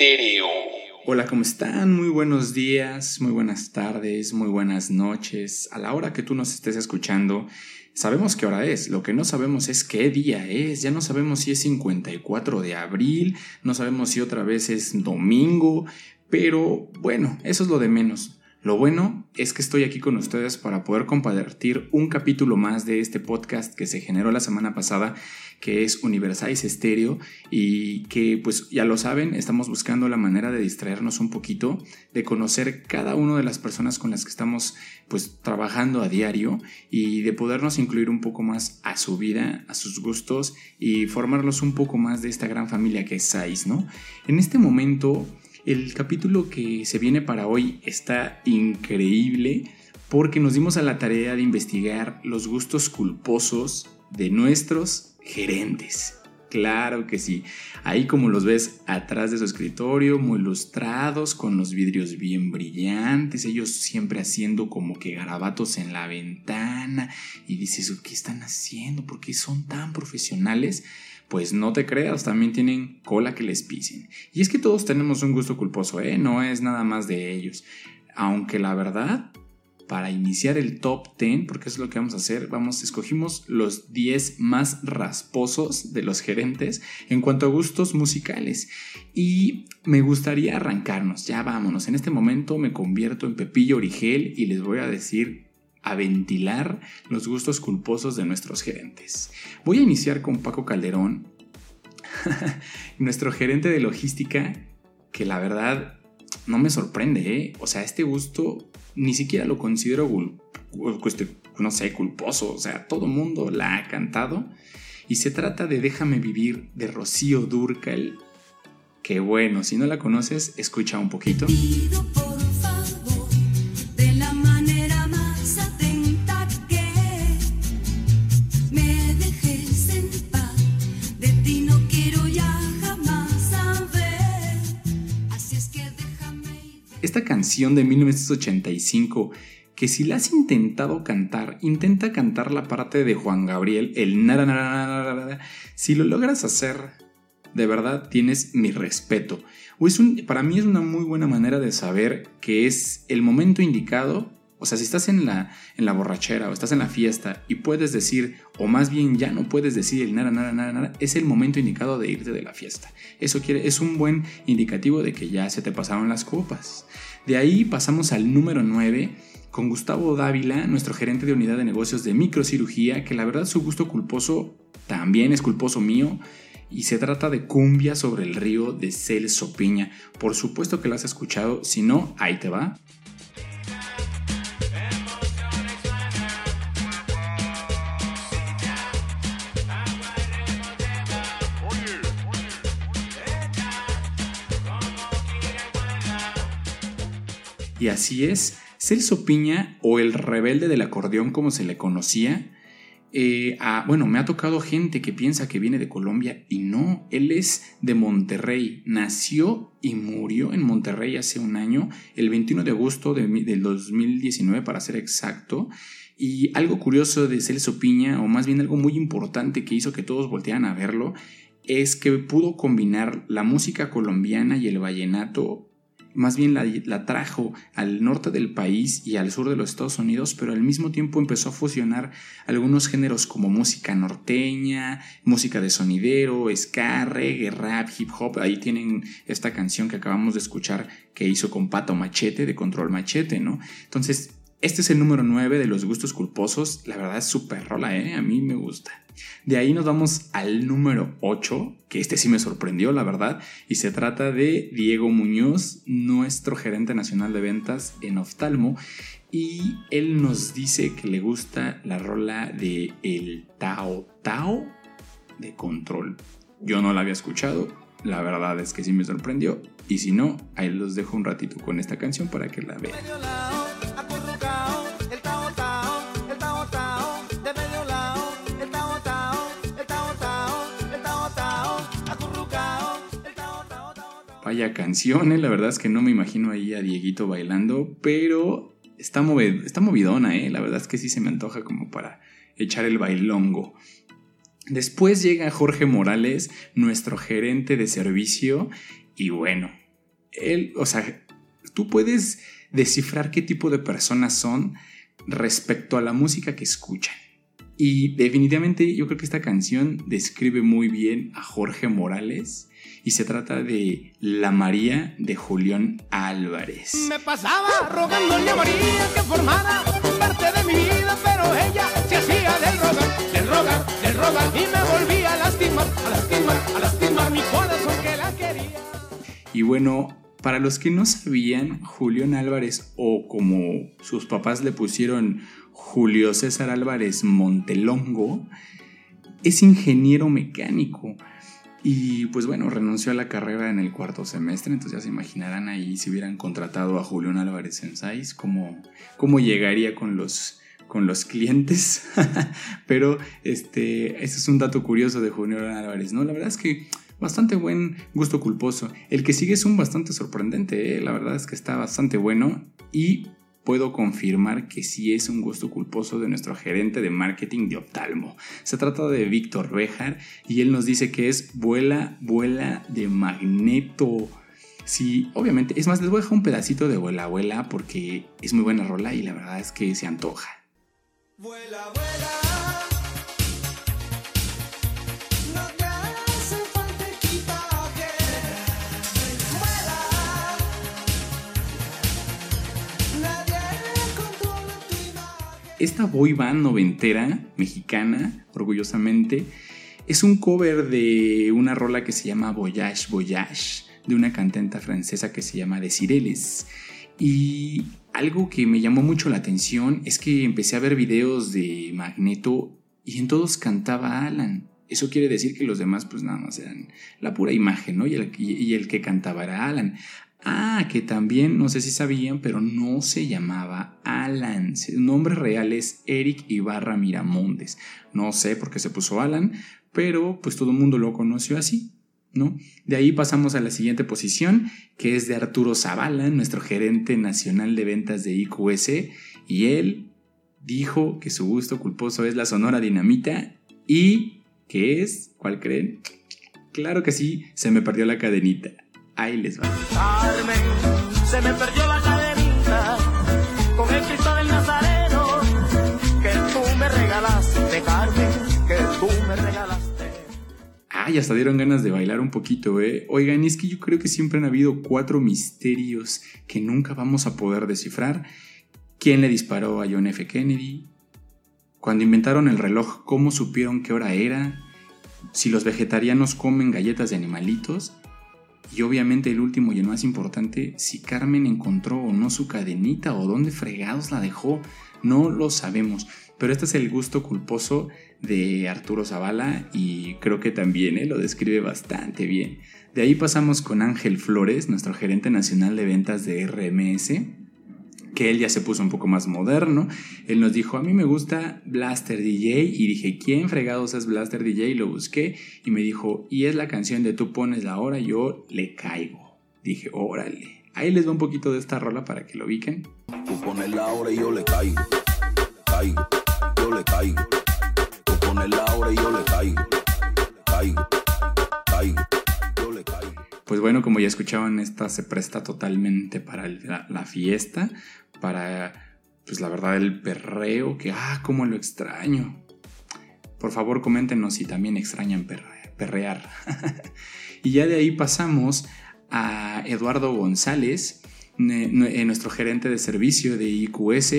Estéreo. Hola, ¿cómo están? Muy buenos días, muy buenas tardes, muy buenas noches. A la hora que tú nos estés escuchando, sabemos qué hora es. Lo que no sabemos es qué día es. Ya no sabemos si es 54 de abril, no sabemos si otra vez es domingo, pero bueno, eso es lo de menos. Lo bueno es que estoy aquí con ustedes para poder compartir un capítulo más de este podcast que se generó la semana pasada, que es Universalize Stereo y que pues ya lo saben, estamos buscando la manera de distraernos un poquito, de conocer cada una de las personas con las que estamos pues trabajando a diario y de podernos incluir un poco más a su vida, a sus gustos y formarlos un poco más de esta gran familia que es SAIS, ¿no? En este momento el capítulo que se viene para hoy está increíble porque nos dimos a la tarea de investigar los gustos culposos de nuestros gerentes. Claro que sí. Ahí como los ves atrás de su escritorio, muy ilustrados, con los vidrios bien brillantes, ellos siempre haciendo como que garabatos en la ventana y dices, ¿qué están haciendo? ¿Por qué son tan profesionales? pues no te creas, también tienen cola que les pisen. Y es que todos tenemos un gusto culposo, ¿eh? No es nada más de ellos. Aunque la verdad, para iniciar el top 10, porque es lo que vamos a hacer, vamos, escogimos los 10 más rasposos de los gerentes en cuanto a gustos musicales. Y me gustaría arrancarnos, ya vámonos. En este momento me convierto en Pepillo Origel y les voy a decir a ventilar los gustos culposos de nuestros gerentes. Voy a iniciar con Paco Calderón, nuestro gerente de logística, que la verdad no me sorprende, ¿eh? O sea, este gusto ni siquiera lo considero, no sé, culposo. O sea, todo mundo la ha cantado. Y se trata de Déjame vivir de Rocío Durcal. Que bueno, si no la conoces, escucha un poquito. Canción de 1985 que si la has intentado cantar, intenta cantar la parte de Juan Gabriel, el nara, si lo logras hacer, de verdad tienes mi respeto. O es para mí es una muy buena manera de saber que es el momento indicado. O sea, si estás en la, en la borrachera o estás en la fiesta y puedes decir, o más bien ya no puedes decir el nara, nara, nara, nara, es el momento indicado de irte de la fiesta. Eso quiere, es un buen indicativo de que ya se te pasaron las copas. De ahí pasamos al número 9 con Gustavo Dávila, nuestro gerente de unidad de negocios de microcirugía, que la verdad su gusto culposo también es culposo mío. Y se trata de Cumbia sobre el río de Celso Piña. Por supuesto que lo has escuchado, si no, ahí te va. Y así es, Celso Piña, o el rebelde del acordeón como se le conocía, eh, bueno, me ha tocado gente que piensa que viene de Colombia y no, él es de Monterrey, nació y murió en Monterrey hace un año, el 21 de agosto de, del 2019 para ser exacto. Y algo curioso de Celso Piña, o más bien algo muy importante que hizo que todos voltearan a verlo, es que pudo combinar la música colombiana y el vallenato más bien la, trajo al norte del país y al sur de los Estados Unidos, pero al mismo tiempo empezó a fusionar algunos géneros como música norteña, música de sonidero, ska, reggae, rap, hip hop. Ahí tienen esta canción que acabamos de escuchar que hizo con Pato Machete de Control Machete, ¿no? Entonces, este es el número 9 de los gustos culposos. La verdad es súper rola, ¿eh? A mí me gusta. De ahí nos vamos al número 8, que este sí me sorprendió, la verdad. Y se trata de Diego Muñoz, nuestro gerente nacional de ventas en Oftalmo. Y él nos dice que le gusta la rola de El Tao Tao de Control. Yo no la había escuchado, la verdad es que sí me sorprendió. Y si no, ahí los dejo un ratito con esta canción para que la vean. Vaya canciones, ¿eh? la verdad es que no me imagino ahí a Dieguito bailando, pero está, está movidona, ¿eh? la verdad es que sí se me antoja como para echar el bailongo. Después llega Jorge Morales, nuestro gerente de servicio, y bueno, él, o sea, tú puedes descifrar qué tipo de personas son respecto a la música que escuchan. Y definitivamente yo creo que esta canción describe muy bien a Jorge Morales y se trata de La María de Julián Álvarez. Me pasaba rogándole a María que formara parte de mi vida, pero ella se hacía del rogar, del rogar, del rogar y me volvía a lastimar, a lastimar, a lastimar mi corazón que la quería. Y bueno, para los que no sabían, Julián Álvarez, o como sus papás le pusieron Julio César Álvarez Montelongo, es ingeniero mecánico. Y pues bueno, renunció a la carrera en el cuarto semestre, entonces ya se imaginarán ahí si hubieran contratado a Julián Álvarez en SAIS, cómo, cómo llegaría con los, con los clientes. Pero este, es un dato curioso de Julián Álvarez, ¿no? La verdad es que bastante buen gusto culposo. El que sigue es un bastante sorprendente, ¿eh? la verdad es que está bastante bueno y puedo confirmar que sí es un gusto culposo de nuestro gerente de marketing de Optalmo. Se trata de Víctor Bejar y él nos dice que es vuela, vuela de magneto. Sí, obviamente, es más, les voy a dejar un pedacito de vuela, vuela porque es muy buena rola y la verdad es que se antoja. Vuela, vuela. Esta boy band noventera, mexicana, orgullosamente, es un cover de una rola que se llama Voyage Voyage, de una cantante francesa que se llama Desireles. Y algo que me llamó mucho la atención es que empecé a ver videos de Magneto y en todos cantaba Alan. Eso quiere decir que los demás pues nada más eran la pura imagen, ¿no? Y el, y el que cantaba era Alan. Ah, que también, no sé si sabían, pero no se llamaba Alan. Su nombre real es Eric Ibarra Miramontes. No sé por qué se puso Alan, pero pues todo el mundo lo conoció así, ¿no? De ahí pasamos a la siguiente posición, que es de Arturo Zavala, nuestro gerente nacional de ventas de IQS, y él dijo que su gusto culposo es la Sonora Dinamita y ¿qué es? ¿Cuál creen? Claro que sí, se me perdió la cadenita. Ahí les va. Carmen, se me perdió la cadenita con el Cristo del Nazareno que tú me regalaste, Carmen, que tú me regalaste. Ay, hasta dieron ganas de bailar un poquito, ¿eh? Oigan, es que yo creo que siempre han habido cuatro misterios que nunca vamos a poder descifrar. ¿Quién le disparó a John F. Kennedy? Cuando inventaron el reloj, ¿cómo supieron qué hora era? Si los vegetarianos comen galletas de animalitos. Y obviamente el último y el más importante, si Carmen encontró o no su cadenita o dónde fregados la dejó, no lo sabemos. Pero este es el gusto culposo de Arturo Zavala y creo que también ¿eh? lo describe bastante bien. De ahí pasamos con Ángel Flores, nuestro gerente nacional de ventas de RMS, que él ya se puso un poco más moderno. Él nos dijo, a mí me gusta Blaster DJ y dije, ¿quién fregados es Blaster DJ? Lo busqué y me dijo, y es la canción de tú pones la hora, yo le caigo. Dije, órale. Ahí les va un poquito de esta rola para que lo ubiquen. Tú pones la hora y yo le caigo. Caigo, yo le caigo. Tú pones la hora y yo le. Caigo, Pues bueno, como ya escuchaban, esta se presta totalmente para la, fiesta, para, pues la verdad, el perreo, que, ah, cómo lo extraño. Por favor, coméntenos si también extrañan perre- perrear. y ya de ahí pasamos a Eduardo González, nuestro gerente de servicio de IQS,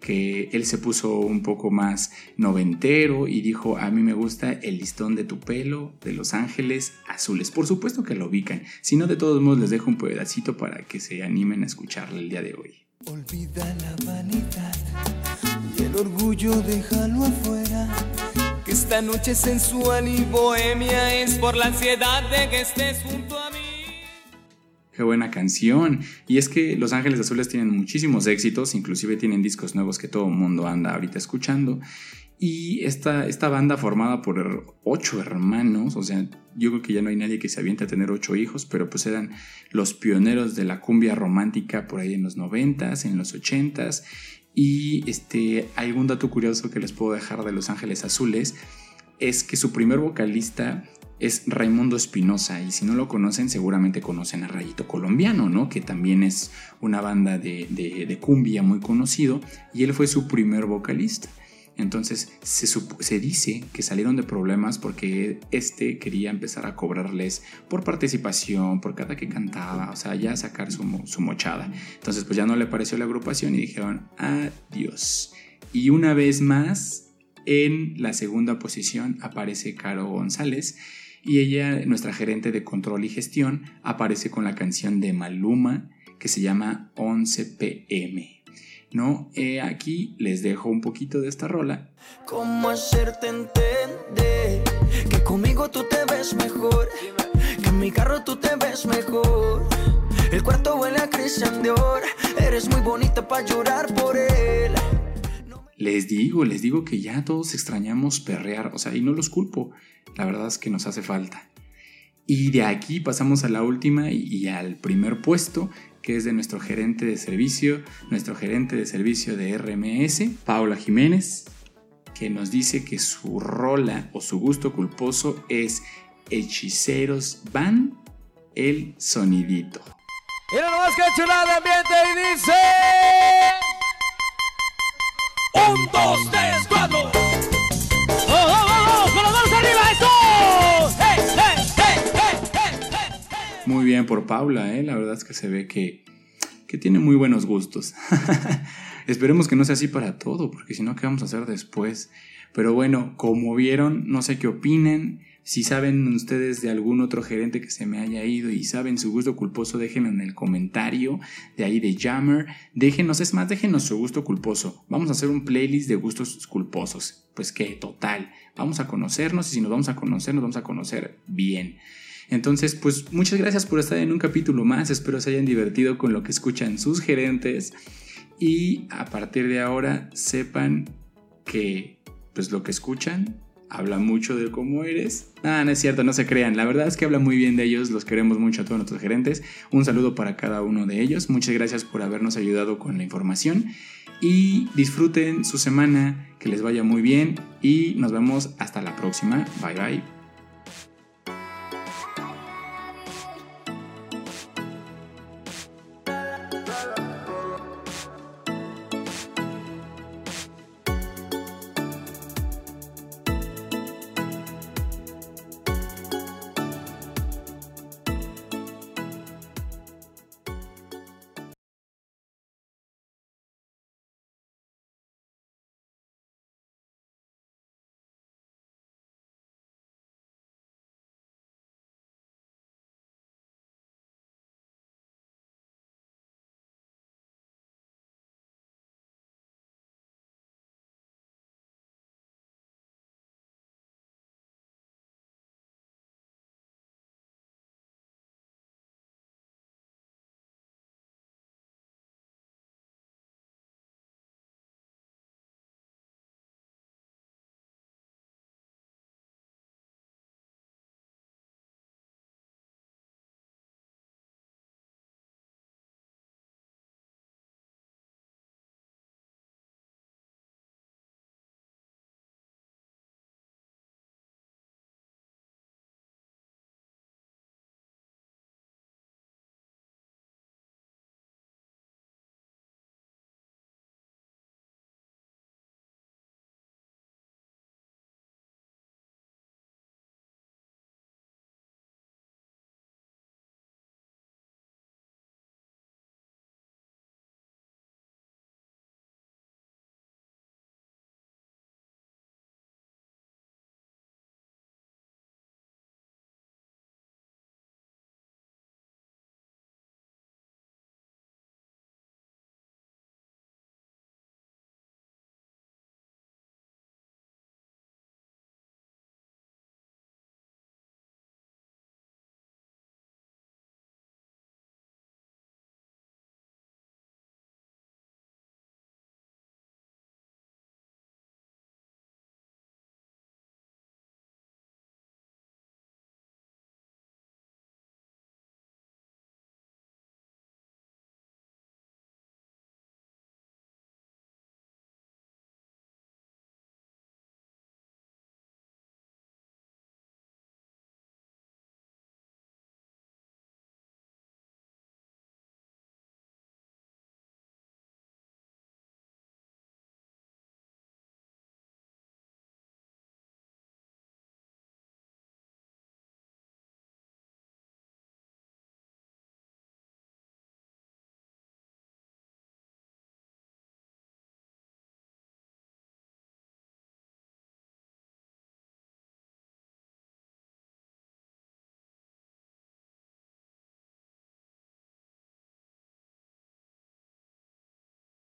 que él se puso un poco más noventero y dijo, a mí me gusta el listón de tu pelo de Los Ángeles Azules. Por supuesto que lo ubican, si no de todos modos les dejo un pedacito para que se animen a escucharle el día de hoy. Olvida la vanidad y el orgullo déjalo afuera. Que esta noche sensual y bohemia es por la ansiedad de que estés junto a. Qué buena canción. Y es que Los Ángeles Azules tienen muchísimos éxitos, inclusive tienen discos nuevos que todo el mundo anda ahorita escuchando. Y esta, esta banda formada por ocho hermanos, o sea, yo creo que ya no hay nadie que se aviente a tener ocho hijos, pero pues eran los pioneros de la cumbia romántica por ahí en los noventas, en los ochentas. Y este, algún dato curioso que les puedo dejar de Los Ángeles Azules es que su primer vocalista es Raimundo Espinosa y si no lo conocen seguramente conocen a Rayito Colombiano, ¿no? Que también es una banda de, cumbia muy conocido y él fue su primer vocalista. Entonces se, dice que salieron de problemas porque este quería empezar a cobrarles por participación, por cada que cantaba, o sea, ya sacar su, su mochada. Entonces pues ya no le pareció la agrupación y dijeron adiós. Y una vez más, en la segunda posición aparece Caro González y ella, nuestra gerente de control y gestión, aparece con la canción de Maluma que se llama 11 pm. ¿no? Eh, aquí les dejo un poquito de esta rola. ¿Cómo hacerte entender que conmigo tú te ves mejor? Que en mi carro tú te ves mejor. El cuarto huele a Christian Dior. Eres muy bonita para llorar por él. Les digo, les digo que ya todos extrañamos perrear, o sea, y no los culpo. La verdad es que nos hace falta. Y de aquí pasamos a la última y al primer puesto, que es de nuestro gerente de servicio, nuestro gerente de servicio de RMS, Paula Jiménez, que nos dice que su rola o su gusto culposo es Hechiceros Van el Sonidito. Mira nomás que chulada de ambiente y dice... Un, dos, tres, cuatro. ¡Oh, oh, oh! oh! ¡Con los manos arriba, eso! ¡Hey, hey, hey, hey, hey, hey! Muy bien por Paula, ¿eh? La verdad es que se ve que, que tiene muy buenos gustos. Esperemos que no sea así para todo, porque si no, ¿qué vamos a hacer después? Pero bueno, como vieron, no sé qué opinen. Si saben ustedes de algún otro gerente que se me haya ido y saben su gusto culposo, déjenlo en el comentario de ahí de Jammer. Déjenos, es más, déjenos su gusto culposo. Vamos a hacer un playlist de gustos culposos. Pues que, total, vamos a conocernos y si nos vamos a conocer, nos vamos a conocer bien. Entonces, pues muchas gracias por estar en un capítulo más. Espero se hayan divertido con lo que escuchan sus gerentes. Y a partir de ahora sepan que pues lo que escuchan habla mucho de cómo eres. Ah, no es cierto, no se crean. La verdad es que habla muy bien de ellos. Los queremos mucho a todos nuestros gerentes. Un saludo para cada uno de ellos. Muchas gracias por habernos ayudado con la información. Y disfruten su semana, que les vaya muy bien. Y nos vemos hasta la próxima. Bye bye.